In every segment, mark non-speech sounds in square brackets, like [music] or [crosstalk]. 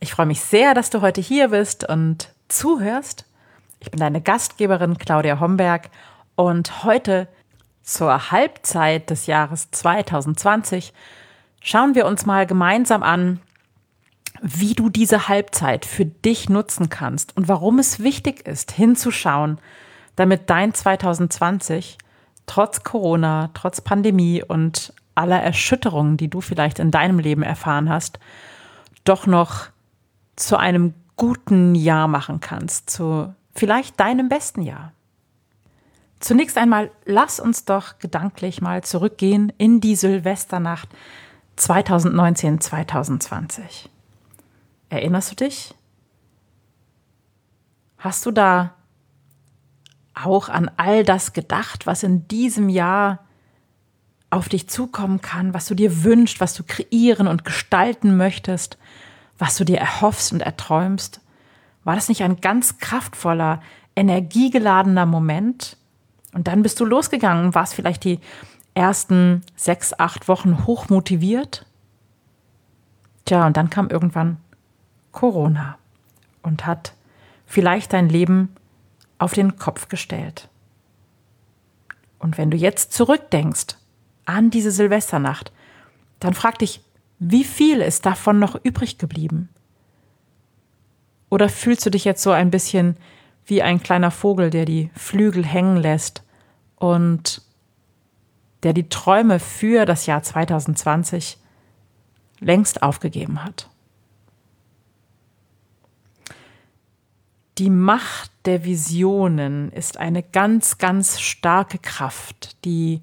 Ich freue mich sehr, dass du heute hier bist und zuhörst. Ich bin deine Gastgeberin Claudia Homberg und heute zur Halbzeit des Jahres 2020 schauen wir uns mal gemeinsam an, wie du diese Halbzeit für dich nutzen kannst und warum es wichtig ist, hinzuschauen, damit dein 2020 trotz Corona, trotz Pandemie und aller Erschütterungen, die du vielleicht in deinem Leben erfahren hast, doch noch zu einem guten Jahr machen kannst, zu vielleicht deinem besten Jahr. Zunächst einmal lass uns doch gedanklich mal zurückgehen in die Silvesternacht 2019, 2020. Erinnerst du dich? Hast du da auch an all das gedacht, was in diesem Jahr auf dich zukommen kann, was du dir wünschst, was du kreieren und gestalten möchtest, was du dir erhoffst und erträumst? War das nicht ein ganz kraftvoller, energiegeladener Moment? Und dann bist du losgegangen, warst vielleicht die ersten sechs, acht Wochen hochmotiviert. Tja, und dann kam irgendwann Corona und hat vielleicht dein Leben auf den Kopf gestellt. Und wenn du jetzt zurückdenkst an diese Silvesternacht, dann frag dich, wie viel ist davon noch übrig geblieben? Oder fühlst du dich jetzt so ein bisschen wie ein kleiner Vogel, der die Flügel hängen lässt und der die Träume für das Jahr 2020 längst aufgegeben hat? Die Macht der Visionen ist eine ganz, ganz starke Kraft, die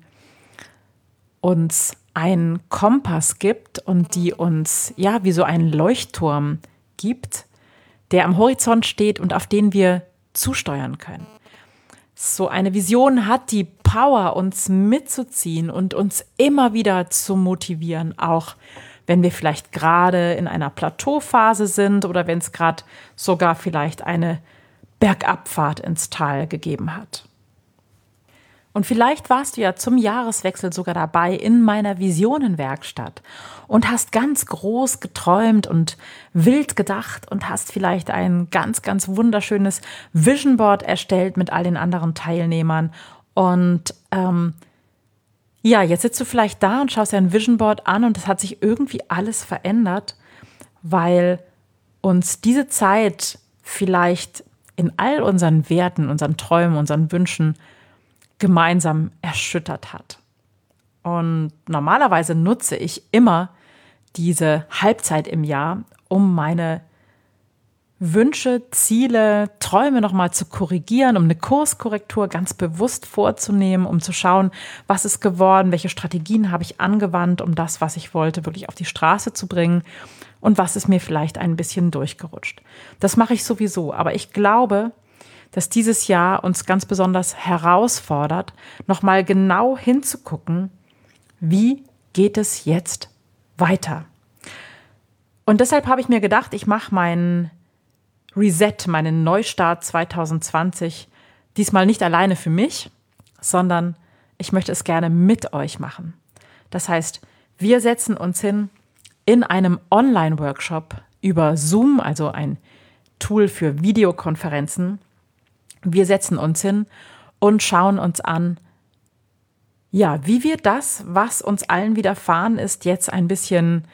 uns einen Kompass gibt und die uns, ja, wie so einen Leuchtturm gibt, der am Horizont steht und auf den wir zusteuern können. So eine Vision hat die Power, uns mitzuziehen und uns immer wieder zu motivieren, auch wenn wir vielleicht gerade in einer Plateauphase sind oder wenn es gerade sogar vielleicht eine Bergabfahrt ins Tal gegeben hat. Und vielleicht warst du ja zum Jahreswechsel sogar dabei in meiner Visionenwerkstatt und hast ganz groß geträumt und wild gedacht und hast vielleicht ein ganz, ganz wunderschönes Vision Board erstellt mit all den anderen Teilnehmern. Und ähm, ja, jetzt sitzt du vielleicht da und schaust dir ein Vision Board an und es hat sich irgendwie alles verändert, weil uns diese Zeit vielleicht in all unseren Werten, unseren Träumen, unseren Wünschen gemeinsam erschüttert hat. Und normalerweise nutze ich immer diese Halbzeit im Jahr, um meine Wünsche, Ziele, Träume nochmal zu korrigieren, um eine Kurskorrektur ganz bewusst vorzunehmen, um zu schauen, was ist geworden, welche Strategien habe ich angewandt, um das, was ich wollte, wirklich auf die Straße zu bringen und was ist mir vielleicht ein bisschen durchgerutscht. Das mache ich sowieso, aber ich glaube, dass dieses Jahr uns ganz besonders herausfordert, nochmal genau hinzugucken, wie geht es jetzt weiter. Und deshalb habe ich mir gedacht, ich mache meinen Reset, meinen Neustart 2020 diesmal nicht alleine für mich, sondern ich möchte es gerne mit euch machen. Das heißt, wir setzen uns hin in einem Online-Workshop über Zoom, also ein Tool für Videokonferenzen, wir setzen uns hin und schauen uns an, ja, wie wir das, was uns allen widerfahren ist, jetzt ein bisschen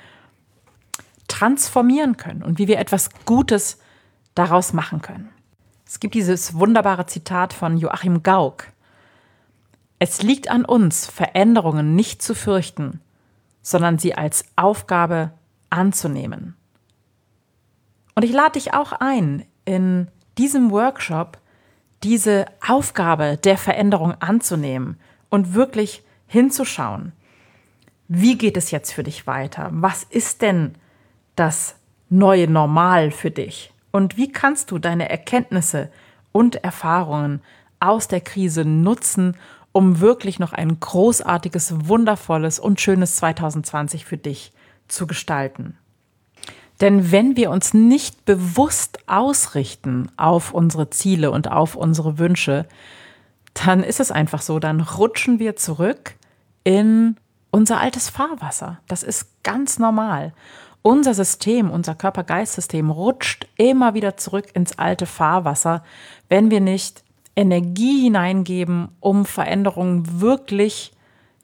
transformieren können und wie wir etwas Gutes daraus machen können. Es gibt dieses wunderbare Zitat von Joachim Gauck. Es liegt an uns, Veränderungen nicht zu fürchten, sondern sie als Aufgabe anzunehmen. Und ich lade dich auch ein, in diesem Workshop diese Aufgabe der Veränderung anzunehmen und wirklich hinzuschauen. Wie geht es jetzt für dich weiter? Was ist denn das neue Normal für dich? Und wie kannst du deine Erkenntnisse und Erfahrungen aus der Krise nutzen, um wirklich noch ein großartiges, wundervolles und schönes 2020 für dich zu gestalten? Denn wenn wir uns nicht bewusst ausrichten auf unsere Ziele und auf unsere Wünsche, dann ist es einfach so, dann rutschen wir zurück in unser altes Fahrwasser. Das ist ganz normal. Unser System, unser Körper-Geist-System rutscht immer wieder zurück ins alte Fahrwasser, wenn wir nicht Energie hineingeben, um Veränderungen wirklich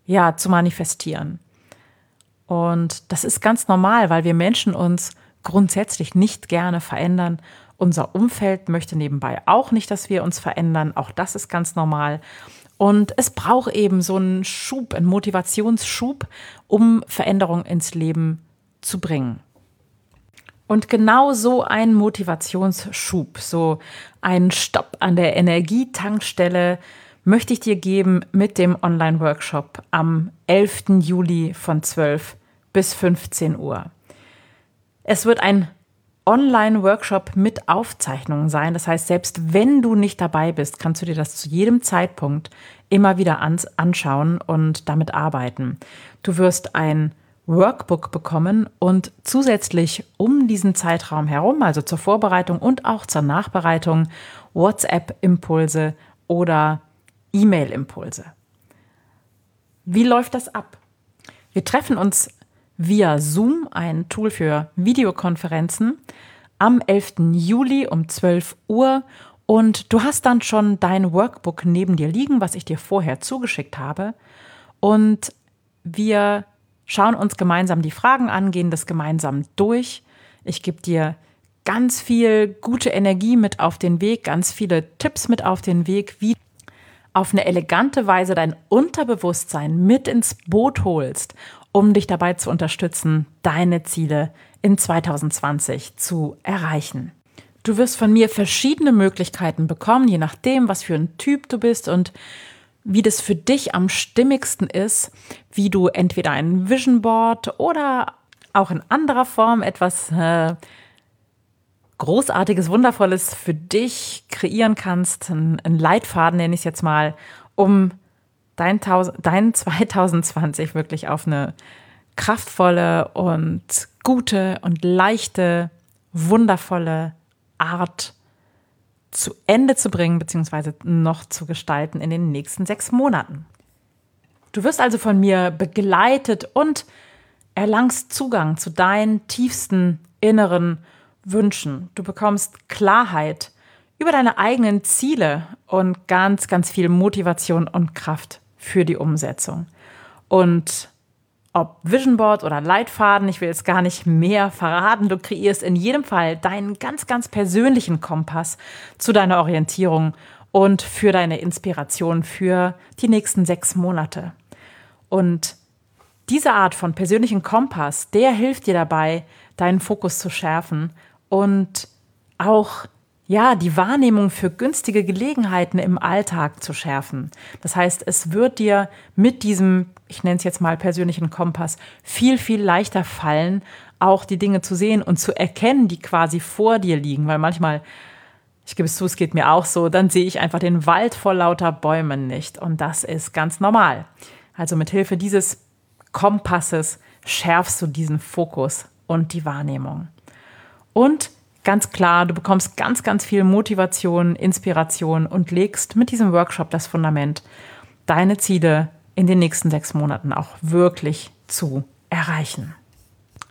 ja, zu manifestieren. Und das ist ganz normal, weil wir Menschen uns grundsätzlich nicht gerne verändern. Unser Umfeld möchte nebenbei auch nicht, dass wir uns verändern. Auch das ist ganz normal. Und es braucht eben so einen Schub, einen Motivationsschub, um Veränderung ins Leben zu bringen. Und genau so ein Motivationsschub, so einen Stopp an der Energietankstelle möchte ich dir geben mit dem Online-Workshop am 11. Juli von 12 bis 15 Uhr. Es wird ein Online-Workshop mit Aufzeichnungen sein. Das heißt, selbst wenn du nicht dabei bist, kannst du dir das zu jedem Zeitpunkt immer wieder anschauen und damit arbeiten. Du wirst ein Workbook bekommen und zusätzlich um diesen Zeitraum herum, also zur Vorbereitung und auch zur Nachbereitung, WhatsApp-Impulse oder E-Mail-Impulse. Wie läuft das ab? Wir treffen uns via Zoom, ein Tool für Videokonferenzen, am 11. Juli um 12 Uhr. Und du hast dann schon dein Workbook neben dir liegen, was ich dir vorher zugeschickt habe. Und wir schauen uns gemeinsam die Fragen an, gehen das gemeinsam durch. Ich gebe dir ganz viel gute Energie mit auf den Weg, ganz viele Tipps mit auf den Weg, wie auf eine elegante Weise dein Unterbewusstsein mit ins Boot holst um dich dabei zu unterstützen, deine Ziele in 2020 zu erreichen. Du wirst von mir verschiedene Möglichkeiten bekommen, je nachdem, was für ein Typ du bist und wie das für dich am stimmigsten ist, wie du entweder ein Vision Board oder auch in anderer Form etwas äh, Großartiges, Wundervolles für dich kreieren kannst. Ein, ein Leitfaden nenne ich es jetzt mal, um dein, dein [laughs] 2020 wirklich auf eine kraftvolle und gute und leichte, wundervolle Art zu Ende zu bringen, beziehungsweise noch zu gestalten in den nächsten sechs Monaten. Du wirst also von mir begleitet und erlangst Zugang zu deinen tiefsten inneren Wünschen. Du bekommst Klarheit über deine eigenen Ziele und ganz, ganz viel Motivation und Kraft für die Umsetzung. Und ob Vision Board oder Leitfaden, ich will jetzt gar nicht mehr verraten, du kreierst in jedem Fall deinen ganz, ganz persönlichen Kompass zu deiner Orientierung und für deine Inspiration für die nächsten sechs Monate. Und diese Art von persönlichen Kompass, der hilft dir dabei, deinen Fokus zu schärfen und auch ja, die Wahrnehmung für günstige Gelegenheiten im Alltag zu schärfen. Das heißt, es wird dir mit diesem, ich nenne es jetzt mal persönlichen Kompass, viel, viel leichter fallen, auch die Dinge zu sehen und zu erkennen, die quasi vor dir liegen. Weil manchmal, ich gebe es zu, es geht mir auch so, dann sehe ich einfach den Wald vor lauter Bäumen nicht. Und das ist ganz normal. Also mit Hilfe dieses Kompasses schärfst du diesen Fokus und die Wahrnehmung. Und ganz klar, du bekommst ganz, ganz viel Motivation, Inspiration und legst mit diesem Workshop das Fundament, deine Ziele in den nächsten sechs Monaten auch wirklich zu erreichen.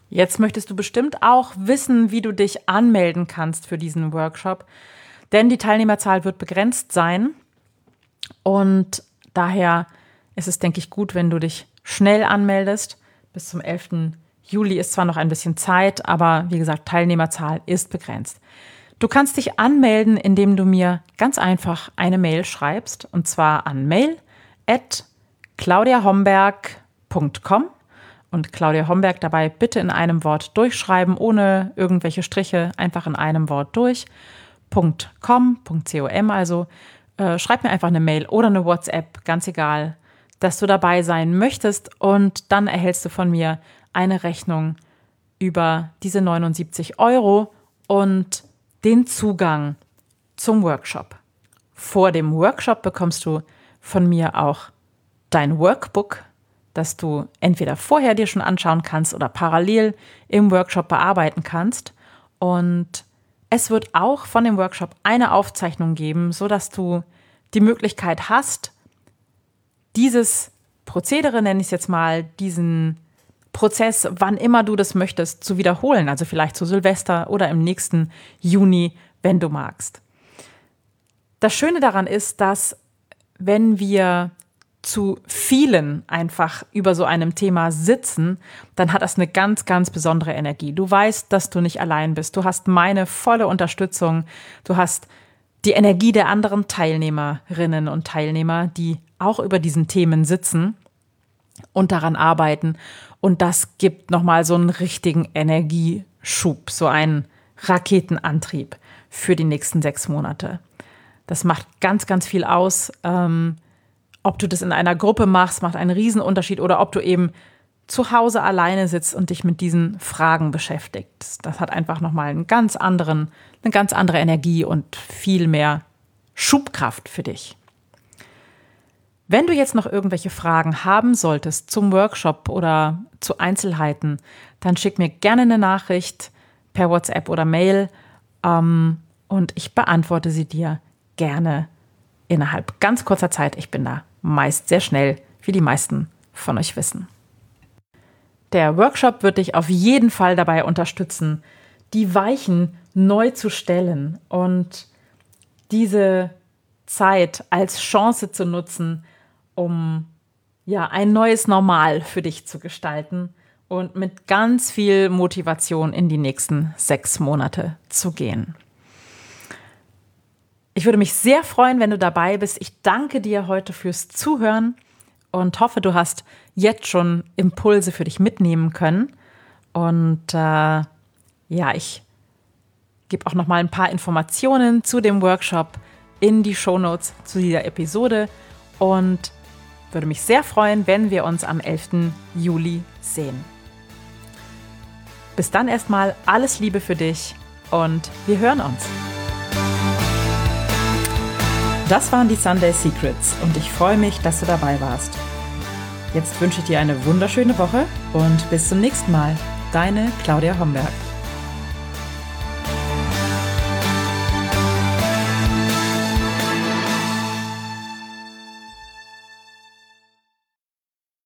Jetzt möchtest du bestimmt auch wissen, wie du dich anmelden kannst für diesen Workshop, denn die Teilnehmerzahl wird begrenzt sein und daher ist es, denke ich, gut, wenn du dich schnell anmeldest bis zum 11. Juli ist zwar noch ein bisschen Zeit, aber wie gesagt, Teilnehmerzahl ist begrenzt. Du kannst dich anmelden, indem du mir ganz einfach eine Mail schreibst, und zwar an mail at claudiahomberg.com und Claudia Homberg dabei bitte in einem Wort durchschreiben, ohne irgendwelche Striche, einfach in einem Wort durch. .com, .com also äh, schreib mir einfach eine Mail oder eine WhatsApp, ganz egal, dass du dabei sein möchtest und dann erhältst du von mir eine Rechnung über diese 79 Euro und den Zugang zum Workshop. Vor dem Workshop bekommst du von mir auch dein Workbook, das du entweder vorher dir schon anschauen kannst oder parallel im Workshop bearbeiten kannst. Und es wird auch von dem Workshop eine Aufzeichnung geben, so dass du die Möglichkeit hast, dieses Prozedere, nenne ich es jetzt mal, diesen Prozess, wann immer du das möchtest, zu wiederholen. Also vielleicht zu Silvester oder im nächsten Juni, wenn du magst. Das Schöne daran ist, dass wenn wir zu vielen einfach über so einem Thema sitzen, dann hat das eine ganz, ganz besondere Energie. Du weißt, dass du nicht allein bist. Du hast meine volle Unterstützung. Du hast die Energie der anderen Teilnehmerinnen und Teilnehmer, die auch über diesen Themen sitzen und daran arbeiten. Und das gibt nochmal so einen richtigen Energieschub, so einen Raketenantrieb für die nächsten sechs Monate. Das macht ganz, ganz viel aus. Ähm, ob du das in einer Gruppe machst, macht einen Riesenunterschied oder ob du eben zu Hause alleine sitzt und dich mit diesen Fragen beschäftigst. Das hat einfach nochmal einen ganz anderen, eine ganz andere Energie und viel mehr Schubkraft für dich. Wenn du jetzt noch irgendwelche Fragen haben solltest zum Workshop oder zu Einzelheiten, dann schick mir gerne eine Nachricht per WhatsApp oder Mail ähm, und ich beantworte sie dir gerne innerhalb ganz kurzer Zeit. Ich bin da meist sehr schnell, wie die meisten von euch wissen. Der Workshop wird dich auf jeden Fall dabei unterstützen, die Weichen neu zu stellen und diese Zeit als Chance zu nutzen, um ja ein neues Normal für dich zu gestalten und mit ganz viel Motivation in die nächsten sechs Monate zu gehen. Ich würde mich sehr freuen, wenn du dabei bist. Ich danke dir heute fürs Zuhören und hoffe, du hast jetzt schon Impulse für dich mitnehmen können. Und äh, ja, ich gebe auch noch mal ein paar Informationen zu dem Workshop in die Shownotes zu dieser Episode und würde mich sehr freuen, wenn wir uns am 11. Juli sehen. Bis dann erstmal alles Liebe für dich und wir hören uns. Das waren die Sunday Secrets und ich freue mich, dass du dabei warst. Jetzt wünsche ich dir eine wunderschöne Woche und bis zum nächsten Mal. Deine Claudia Homberg.